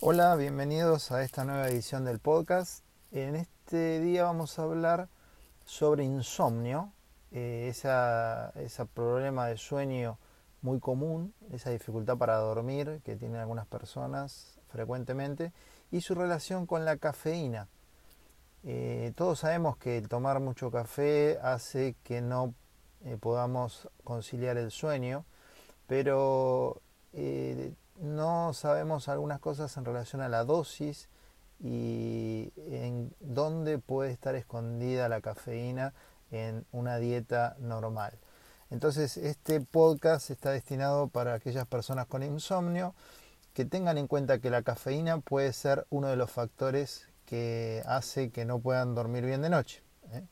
Hola, bienvenidos a esta nueva edición del podcast. En este día vamos a hablar sobre insomnio, eh, ese problema de sueño muy común, esa dificultad para dormir que tienen algunas personas frecuentemente y su relación con la cafeína. Eh, todos sabemos que el tomar mucho café hace que no eh, podamos conciliar el sueño, pero no sabemos algunas cosas en relación a la dosis y en dónde puede estar escondida la cafeína en una dieta normal. Entonces este podcast está destinado para aquellas personas con insomnio que tengan en cuenta que la cafeína puede ser uno de los factores que hace que no puedan dormir bien de noche. ¿eh?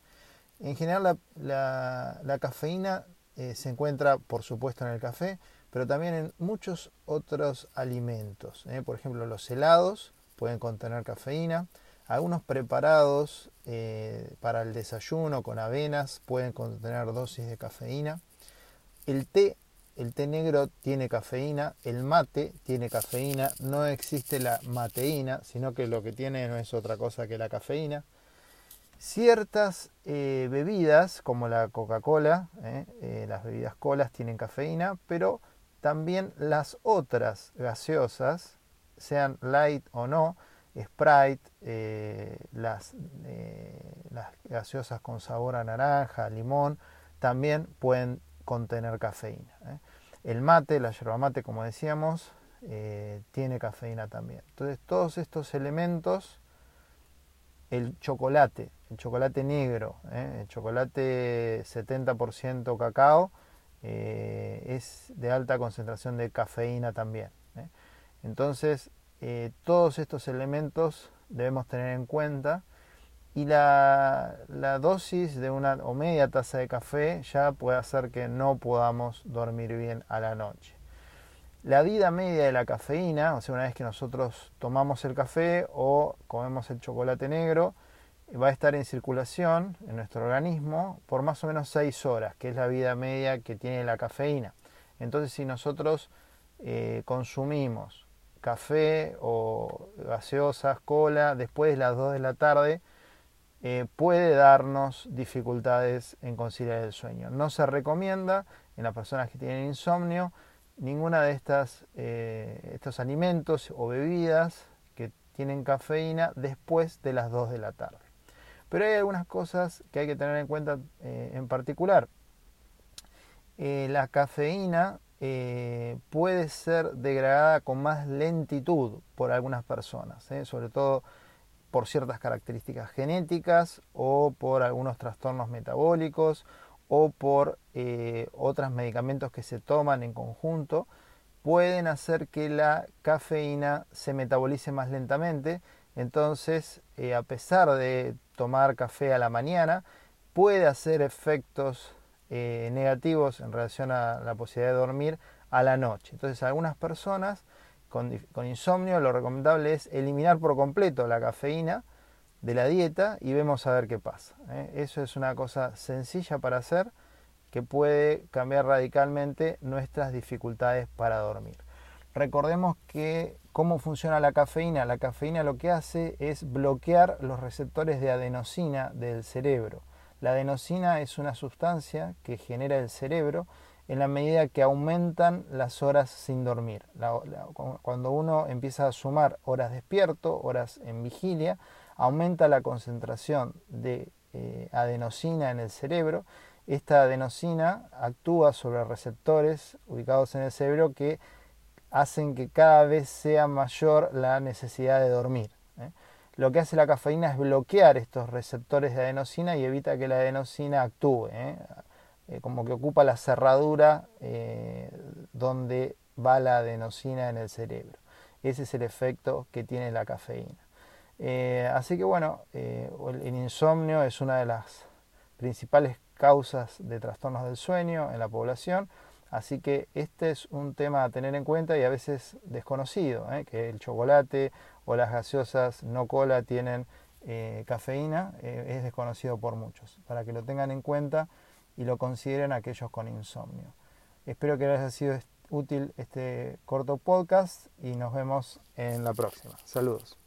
En general la, cafeína eh, se encuentra por supuesto en el café, pero también en muchos otros alimentos. ¿eh? Por ejemplo, los helados pueden contener cafeína. Algunos preparados para el desayuno con avenas pueden contener dosis de cafeína. El té el té negro tiene cafeína, el mate tiene cafeína, no existe la mateína, sino que lo que tiene no es otra cosa que la cafeína. Ciertas eh, bebidas, como la Coca-Cola, eh, eh, las bebidas colas tienen cafeína, pero también las otras gaseosas, sean light o no, Sprite, las, gaseosas con sabor a naranja, limón, también pueden contener cafeína. El mate, la yerba mate, como decíamos, tiene cafeína también. Entonces, todos estos elementos, el chocolate, el chocolate negro, ¿eh? el chocolate 70% cacao, es de alta concentración de cafeína también. Entonces, todos estos elementos debemos tener en cuenta y la, dosis de una o media taza de café ya puede hacer que no podamos dormir bien a la noche. La vida media de la cafeína, o sea, una vez que nosotros tomamos el café o comemos el chocolate negro, va a estar en circulación en nuestro organismo por más o menos 6 horas, que es la vida media que tiene la cafeína. Entonces, si nosotros eh, consumimos café o gaseosas, cola, después de las 2 de la tarde, eh, puede darnos dificultades en conciliar el sueño. No se recomienda en las personas que tienen insomnio ninguna de estas, eh, estos alimentos o bebidas que tienen cafeína después de las 2 de la tarde. Pero hay algunas cosas que hay que tener en cuenta eh, en particular. la cafeína puede ser degradada con más lentitud por algunas personas, sobre todo por ciertas características genéticas o por algunos trastornos metabólicos o por eh, otros medicamentos que se toman en conjunto, pueden hacer que la cafeína se metabolice más lentamente. Entonces, eh, a pesar de tomar café a la mañana, puede hacer efectos eh, negativos en relación a la posibilidad de dormir a la noche. Entonces, algunas personas con, insomnio, lo recomendable es eliminar por completo la cafeína de la dieta y vemos a ver qué pasa. ¿eh? Eso es una cosa sencilla para hacer que puede cambiar radicalmente nuestras dificultades para dormir. Recordemos que cómo funciona la cafeína. La cafeína lo que hace es bloquear los receptores de adenosina del cerebro. La adenosina es una sustancia que genera el cerebro en la medida que aumentan las horas sin dormir. cuando uno empieza a sumar horas despierto, horas en vigilia, aumenta la concentración de eh, adenosina en el cerebro. Esta adenosina actúa sobre receptores ubicados en el cerebro que hacen que cada vez sea mayor la necesidad de dormir. ¿eh? Lo que hace la cafeína es bloquear estos receptores de adenosina y evita que la adenosina actúe. ¿eh? Como que ocupa la cerradura donde va la adenosina en el cerebro. Ese es el efecto que tiene la cafeína. Eh, así que bueno, el insomnio es una de las principales causas de trastornos del sueño en la población. Así que este es un tema a tener en cuenta y a veces desconocido, que el chocolate o las gaseosas no cola tienen cafeína, es desconocido por muchos. Para que lo tengan en cuenta y lo consideren aquellos con insomnio. Espero que les haya sido útil este corto podcast y nos vemos en la próxima. Saludos.